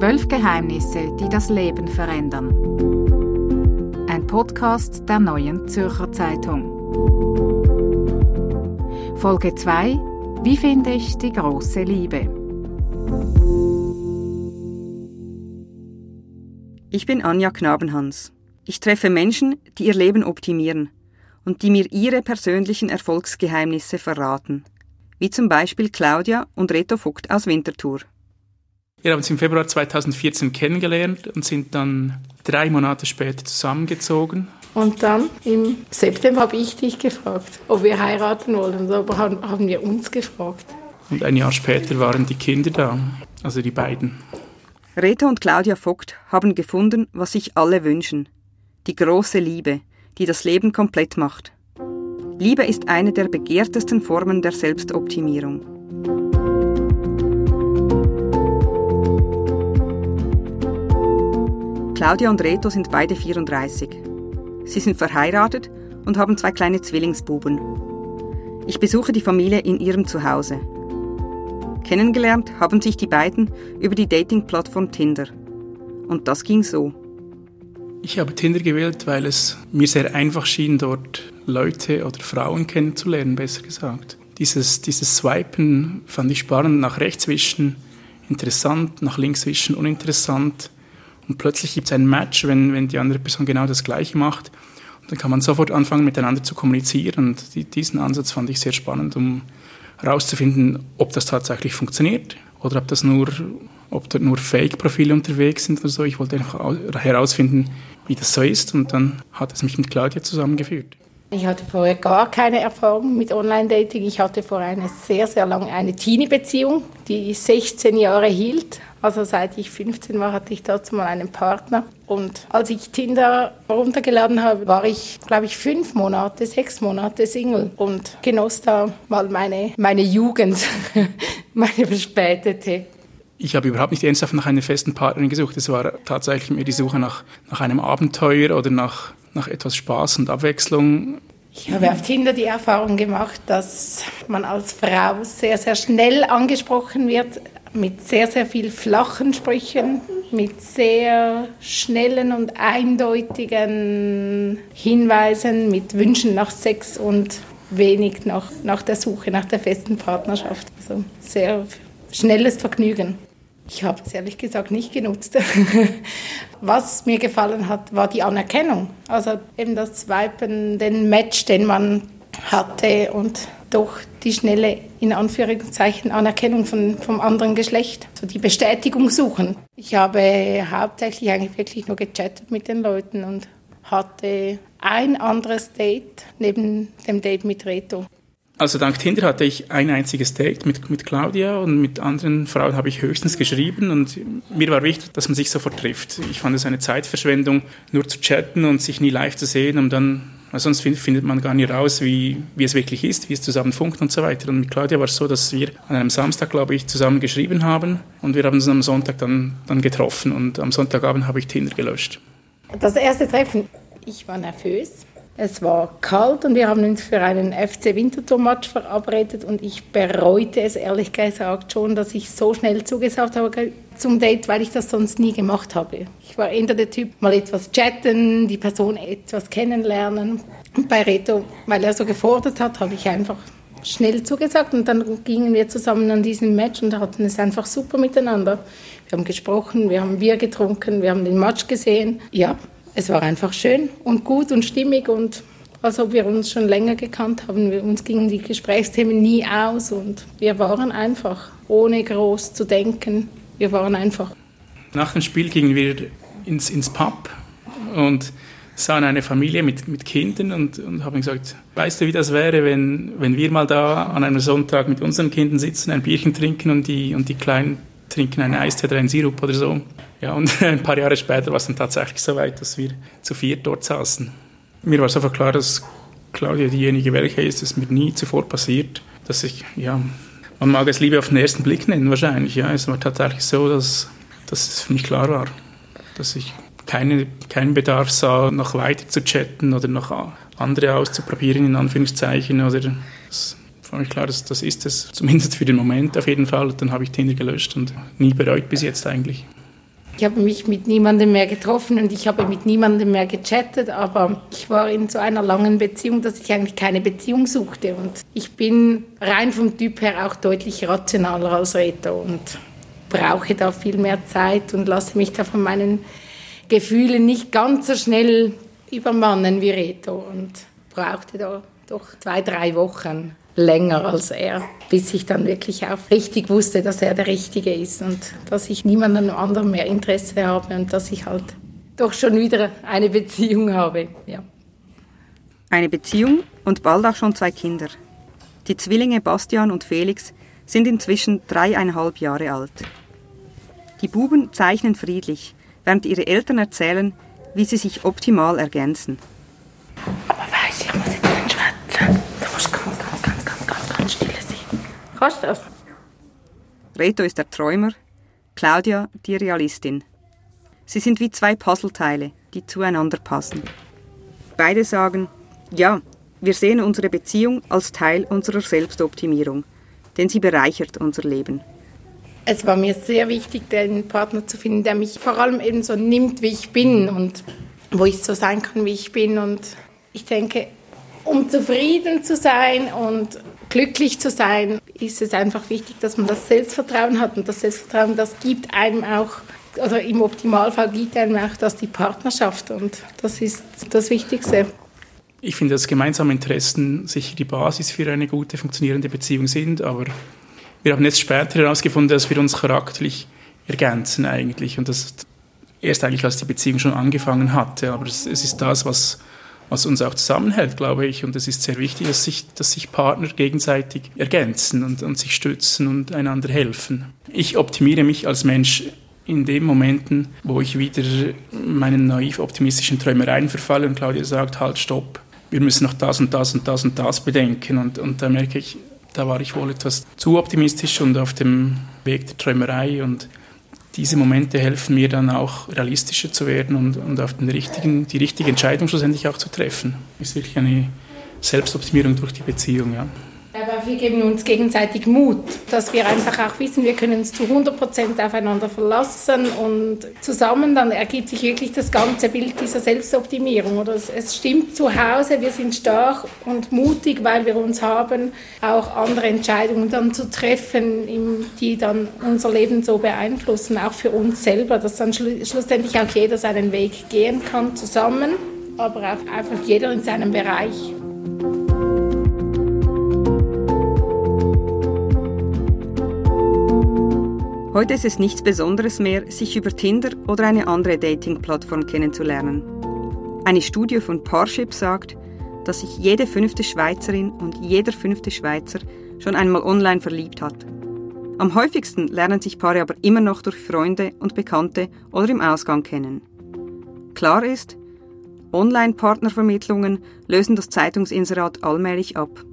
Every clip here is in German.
Zwölf Geheimnisse, die das Leben verändern. Ein Podcast der neuen Zürcher Zeitung. Folge 2. Wie finde ich die große Liebe? Ich bin Anja Knabenhans. Ich treffe Menschen, die ihr Leben optimieren und die mir ihre persönlichen Erfolgsgeheimnisse verraten. Wie zum Beispiel Claudia und Reto Vogt aus Winterthur. Wir haben uns im Februar 2014 kennengelernt und sind dann drei Monate später zusammengezogen. Und dann im September habe ich dich gefragt, ob wir heiraten wollen. Aber haben wir uns gefragt. Und ein Jahr später waren die Kinder da, also die beiden. Rita und Claudia Vogt haben gefunden, was sich alle wünschen. Die große Liebe, die das Leben komplett macht. Liebe ist eine der begehrtesten Formen der Selbstoptimierung. Claudia und Reto sind beide 34. Sie sind verheiratet und haben zwei kleine Zwillingsbuben. Ich besuche die Familie in ihrem Zuhause. Kennengelernt haben sich die beiden über die Dating-Plattform Tinder. Und das ging so. Ich habe Tinder gewählt, weil es mir sehr einfach schien, dort Leute oder Frauen kennenzulernen, besser gesagt. Dieses, dieses Swipen fand ich spannend, nach rechts wischen interessant, nach links wischen uninteressant. Und plötzlich gibt es ein Match, wenn, wenn die andere Person genau das Gleiche macht. Und dann kann man sofort anfangen, miteinander zu kommunizieren. Und die, diesen Ansatz fand ich sehr spannend, um herauszufinden, ob das tatsächlich funktioniert oder ob das nur, ob dort nur Fake-Profile unterwegs sind oder so. Ich wollte einfach herausfinden, wie das so ist. Und dann hat es mich mit Claudia zusammengeführt. Ich hatte vorher gar keine Erfahrung mit Online-Dating. Ich hatte vorher eine sehr, sehr lange eine Teenie-Beziehung, die 16 Jahre hielt. Also seit ich 15 war, hatte ich dazu mal einen Partner. Und als ich Tinder runtergeladen habe, war ich, glaube ich, fünf Monate, sechs Monate Single und genoss da mal meine, meine Jugend, meine verspätete. Ich habe überhaupt nicht ernsthaft nach einer festen Partnerin gesucht. Es war tatsächlich mir die Suche nach, nach einem Abenteuer oder nach, nach etwas Spaß und Abwechslung. Ich habe auf Tinder die Erfahrung gemacht, dass man als Frau sehr, sehr schnell angesprochen wird mit sehr, sehr viel flachen Sprüchen, mit sehr schnellen und eindeutigen Hinweisen, mit Wünschen nach Sex und wenig nach, nach der Suche nach der festen Partnerschaft. Also sehr schnelles Vergnügen. Ich habe es ehrlich gesagt nicht genutzt. Was mir gefallen hat, war die Anerkennung. Also eben das Swipen, den Match, den man hatte und doch die schnelle, in Anführungszeichen, Anerkennung von, vom anderen Geschlecht, so die Bestätigung suchen. Ich habe hauptsächlich eigentlich wirklich nur gechattet mit den Leuten und hatte ein anderes Date neben dem Date mit Reto. Also dank Tinder hatte ich ein einziges Date mit, mit Claudia und mit anderen Frauen habe ich höchstens geschrieben und mir war wichtig, dass man sich sofort trifft. Ich fand es eine Zeitverschwendung, nur zu chatten und sich nie live zu sehen, um dann weil sonst findet man gar nicht raus, wie, wie es wirklich ist, wie es zusammen funkt und so weiter. Und mit Claudia war es so, dass wir an einem Samstag, glaube ich, zusammen geschrieben haben und wir haben uns am Sonntag dann, dann getroffen und am Sonntagabend habe ich Tinder gelöscht. Das erste Treffen, ich war nervös es war kalt und wir haben uns für einen FC Winterthur-Match verabredet und ich bereute es ehrlich gesagt schon, dass ich so schnell zugesagt habe zum Date, weil ich das sonst nie gemacht habe. Ich war eher der Typ, mal etwas chatten, die Person etwas kennenlernen. Und bei Reto, weil er so gefordert hat, habe ich einfach schnell zugesagt und dann gingen wir zusammen an diesen Match und hatten es einfach super miteinander. Wir haben gesprochen, wir haben Bier getrunken, wir haben den Match gesehen. Ja, es war einfach schön und gut und stimmig und als ob wir uns schon länger gekannt haben. Wir, uns gingen die Gesprächsthemen nie aus und wir waren einfach, ohne groß zu denken, wir waren einfach. Nach dem Spiel gingen wir ins, ins Pub und sahen eine Familie mit, mit Kindern und, und haben gesagt, weißt du, wie das wäre, wenn, wenn wir mal da an einem Sonntag mit unseren Kindern sitzen, ein Bierchen trinken und die, und die Kleinen trinken einen Eistee oder einen Sirup oder so. Ja, und ein paar Jahre später war es dann tatsächlich so weit, dass wir zu viert dort saßen. Mir war sofort klar, dass Claudia diejenige welche ist, das mir nie zuvor passiert, dass ich, ja, man mag es Liebe auf den ersten Blick nennen wahrscheinlich, ja. Es war tatsächlich so, dass, dass es für mich klar war, dass ich keine, keinen Bedarf sah, noch weiter zu chatten oder noch andere auszuprobieren, in Anführungszeichen, oder das war mir klar, dass das ist es, zumindest für den Moment auf jeden Fall. Dann habe ich Tinder gelöscht und nie bereut bis jetzt eigentlich. Ich habe mich mit niemandem mehr getroffen und ich habe mit niemandem mehr gechattet, aber ich war in so einer langen Beziehung, dass ich eigentlich keine Beziehung suchte. Und ich bin rein vom Typ her auch deutlich rationaler als Reto und brauche da viel mehr Zeit und lasse mich da von meinen Gefühlen nicht ganz so schnell übermannen wie Reto und brauchte da doch zwei, drei Wochen länger als er, bis ich dann wirklich auch richtig wusste, dass er der Richtige ist und dass ich niemandem anderen mehr Interesse habe und dass ich halt doch schon wieder eine Beziehung habe. Ja. Eine Beziehung und bald auch schon zwei Kinder. Die Zwillinge Bastian und Felix sind inzwischen dreieinhalb Jahre alt. Die Buben zeichnen friedlich, während ihre Eltern erzählen, wie sie sich optimal ergänzen. Aber weißt du, ich muss jetzt nicht schwätzen. Du musst ganz, ganz, ganz, ganz, ganz, ganz still sein. Kannst du das? Reto ist der Träumer, Claudia die Realistin. Sie sind wie zwei Puzzleteile, die zueinander passen. Beide sagen, ja, wir sehen unsere Beziehung als Teil unserer Selbstoptimierung, denn sie bereichert unser Leben. Es war mir sehr wichtig, einen Partner zu finden, der mich vor allem eben so nimmt, wie ich bin und wo ich so sein kann, wie ich bin. Und ich denke, um zufrieden zu sein und glücklich zu sein, ist es einfach wichtig, dass man das Selbstvertrauen hat. Und das Selbstvertrauen, das gibt einem auch, oder im Optimalfall gibt einem auch das die Partnerschaft. Und das ist das Wichtigste. Ich finde, dass gemeinsame Interessen sicher die Basis für eine gute, funktionierende Beziehung sind, aber wir haben jetzt später herausgefunden, dass wir uns charakterlich ergänzen eigentlich und das erst eigentlich, als die Beziehung schon angefangen hatte, aber es ist das, was, was uns auch zusammenhält, glaube ich, und es ist sehr wichtig, dass sich, dass sich Partner gegenseitig ergänzen und, und sich stützen und einander helfen. Ich optimiere mich als Mensch in den Momenten, wo ich wieder meinen naiv optimistischen Träumereien verfalle und Claudia sagt, halt, stopp, wir müssen noch das und das und das und das bedenken. Und, und da merke ich, da war ich wohl etwas zu optimistisch und auf dem Weg der Träumerei. Und diese Momente helfen mir dann auch realistischer zu werden und, und auf den richtigen, die richtige Entscheidung schlussendlich auch zu treffen. Ist wirklich eine Selbstoptimierung durch die Beziehung, ja. Aber wir geben uns gegenseitig Mut, dass wir einfach auch wissen, wir können uns zu 100 Prozent aufeinander verlassen und zusammen dann ergibt sich wirklich das ganze Bild dieser Selbstoptimierung. Oder es, es stimmt zu Hause, wir sind stark und mutig, weil wir uns haben, auch andere Entscheidungen dann zu treffen, die dann unser Leben so beeinflussen, auch für uns selber, dass dann schlussendlich auch jeder seinen Weg gehen kann zusammen, aber auch einfach jeder in seinem Bereich. Heute ist es nichts Besonderes mehr, sich über Tinder oder eine andere Dating-Plattform kennenzulernen. Eine Studie von Parship sagt, dass sich jede fünfte Schweizerin und jeder fünfte Schweizer schon einmal online verliebt hat. Am häufigsten lernen sich Paare aber immer noch durch Freunde und Bekannte oder im Ausgang kennen. Klar ist, Online-Partnervermittlungen lösen das Zeitungsinserat allmählich ab.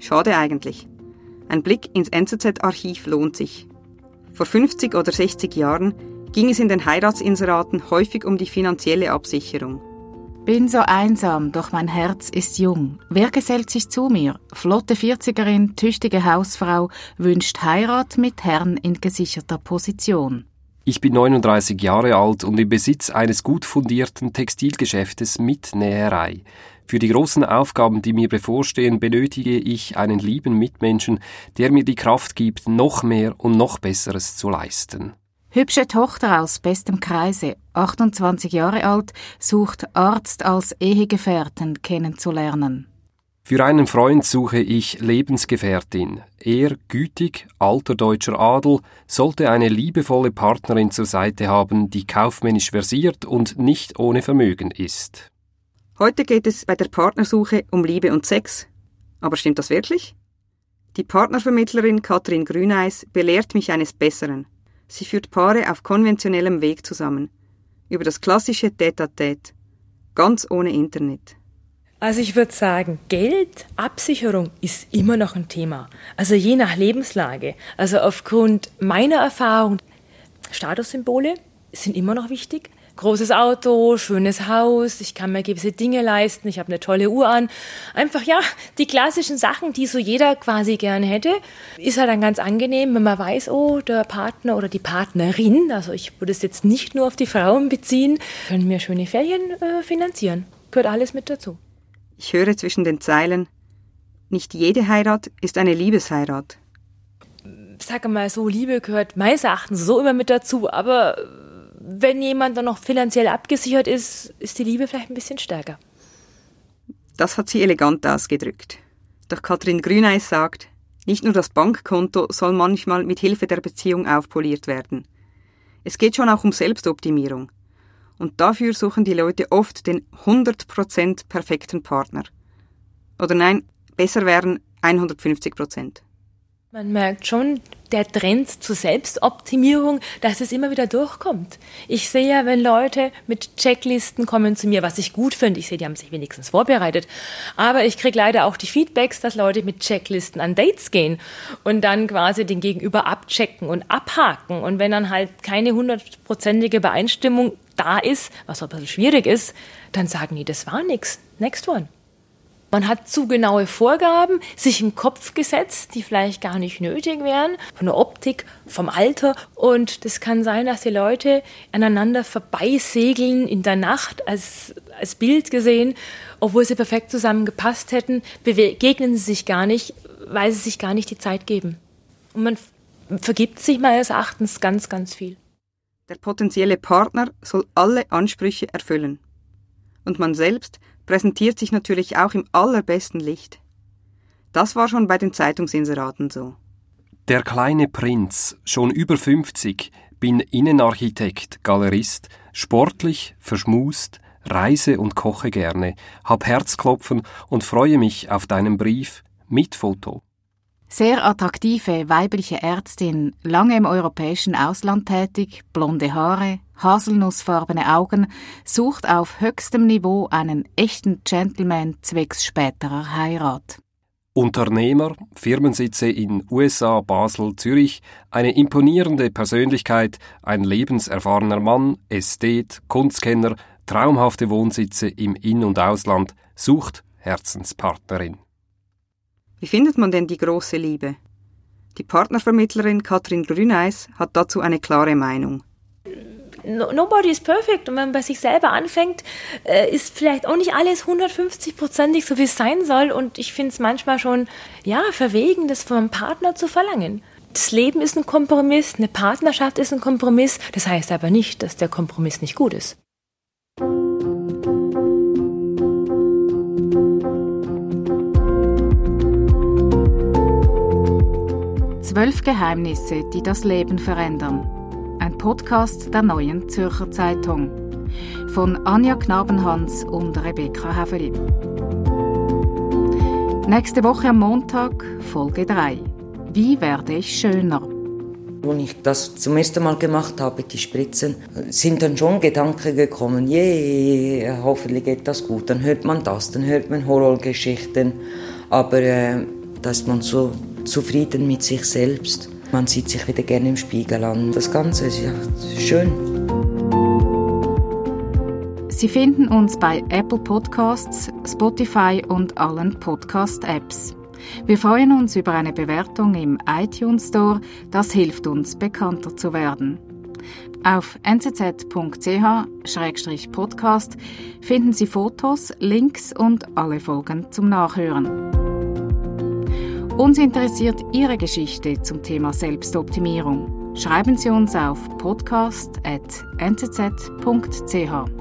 Schade eigentlich. Ein Blick ins NZZ-Archiv lohnt sich. Vor 50 oder 60 Jahren ging es in den Heiratsinseraten häufig um die finanzielle Absicherung. Bin so einsam, doch mein Herz ist jung. Wer gesellt sich zu mir? Flotte 40erin, tüchtige Hausfrau, wünscht Heirat mit Herrn in gesicherter Position. Ich bin 39 Jahre alt und im Besitz eines gut fundierten Textilgeschäftes mit Näherei. Für die großen Aufgaben, die mir bevorstehen, benötige ich einen lieben Mitmenschen, der mir die Kraft gibt, noch mehr und noch Besseres zu leisten. Hübsche Tochter aus bestem Kreise, 28 Jahre alt, sucht Arzt als Ehegefährten kennenzulernen. Für einen Freund suche ich Lebensgefährtin. Er, gütig, alter deutscher Adel, sollte eine liebevolle Partnerin zur Seite haben, die kaufmännisch versiert und nicht ohne Vermögen ist. Heute geht es bei der Partnersuche um Liebe und Sex. Aber stimmt das wirklich? Die Partnervermittlerin Katrin Grüneis belehrt mich eines Besseren. Sie führt Paare auf konventionellem Weg zusammen. Über das klassische Tête-à-Tête. Ganz ohne Internet. Also ich würde sagen, Geld, Absicherung ist immer noch ein Thema. Also je nach Lebenslage. Also aufgrund meiner Erfahrung, Statussymbole sind immer noch wichtig. Großes Auto, schönes Haus, ich kann mir gewisse Dinge leisten, ich habe eine tolle Uhr an. Einfach ja, die klassischen Sachen, die so jeder quasi gerne hätte, ist halt dann ganz angenehm, wenn man weiß, oh, der Partner oder die Partnerin, also ich würde es jetzt nicht nur auf die Frauen beziehen, können mir schöne Ferien äh, finanzieren. Gehört alles mit dazu. Ich höre zwischen den Zeilen, nicht jede Heirat ist eine Liebesheirat. Sag mal so, Liebe gehört meines Erachtens so immer mit dazu, aber wenn jemand dann noch finanziell abgesichert ist, ist die Liebe vielleicht ein bisschen stärker. Das hat sie elegant ausgedrückt. Doch Katrin Grüneis sagt, nicht nur das Bankkonto soll manchmal mit Hilfe der Beziehung aufpoliert werden. Es geht schon auch um Selbstoptimierung. Und dafür suchen die Leute oft den 100% perfekten Partner. Oder nein, besser wären 150%. Man merkt schon, der Trend zur Selbstoptimierung, dass es immer wieder durchkommt. Ich sehe ja, wenn Leute mit Checklisten kommen zu mir, was ich gut finde, ich sehe, die haben sich wenigstens vorbereitet, aber ich kriege leider auch die Feedbacks, dass Leute mit Checklisten an Dates gehen und dann quasi den Gegenüber abchecken und abhaken und wenn dann halt keine hundertprozentige Übereinstimmung da ist, was ein bisschen schwierig ist, dann sagen die, das war nix, next one. Man hat zu genaue Vorgaben sich im Kopf gesetzt, die vielleicht gar nicht nötig wären, von der Optik, vom Alter. Und das kann sein, dass die Leute aneinander vorbeisegeln in der Nacht als, als Bild gesehen, obwohl sie perfekt zusammengepasst hätten, begegnen sie sich gar nicht, weil sie sich gar nicht die Zeit geben. Und man vergibt sich meines Erachtens ganz, ganz viel. Der potenzielle Partner soll alle Ansprüche erfüllen. Und man selbst präsentiert sich natürlich auch im allerbesten Licht. Das war schon bei den Zeitungsinseraten so. Der kleine Prinz, schon über 50, bin Innenarchitekt, Galerist, sportlich, verschmust, reise und koche gerne, hab Herzklopfen und freue mich auf deinen Brief mit Foto. Sehr attraktive weibliche Ärztin, lange im europäischen Ausland tätig, blonde Haare, haselnussfarbene Augen, sucht auf höchstem Niveau einen echten Gentleman zwecks späterer Heirat. Unternehmer, Firmensitze in USA, Basel, Zürich, eine imponierende Persönlichkeit, ein lebenserfahrener Mann, Ästhet, Kunstkenner, traumhafte Wohnsitze im In- und Ausland, sucht Herzenspartnerin. Wie findet man denn die große Liebe? Die Partnervermittlerin Katrin Grüneis hat dazu eine klare Meinung. Nobody is perfect und wenn man bei sich selber anfängt, äh, ist vielleicht auch nicht alles 150-prozentig so, wie es sein soll und ich finde es manchmal schon, ja, verwegen, das vom Partner zu verlangen. Das Leben ist ein Kompromiss, eine Partnerschaft ist ein Kompromiss, das heißt aber nicht, dass der Kompromiss nicht gut ist. Zwölf Geheimnisse, die das Leben verändern. Ein Podcast der Neuen Zürcher Zeitung. Von Anja Knabenhans und Rebecca Häfeli. Nächste Woche am Montag, Folge 3. Wie werde ich schöner? Als ich das zum ersten Mal gemacht habe, die Spritzen, sind dann schon Gedanken gekommen, je, hoffentlich geht das gut. Dann hört man das, dann hört man Horrorgeschichten. Aber äh, da ist man so zufrieden mit sich selbst. Man sieht sich wieder gerne im Spiegel an. Das Ganze ist ja schön. Sie finden uns bei Apple Podcasts, Spotify und allen Podcast-Apps. Wir freuen uns über eine Bewertung im iTunes Store. Das hilft uns, bekannter zu werden. Auf nzz.ch-podcast finden Sie Fotos, Links und alle Folgen zum Nachhören. Uns interessiert Ihre Geschichte zum Thema Selbstoptimierung. Schreiben Sie uns auf podcast.nzz.ch.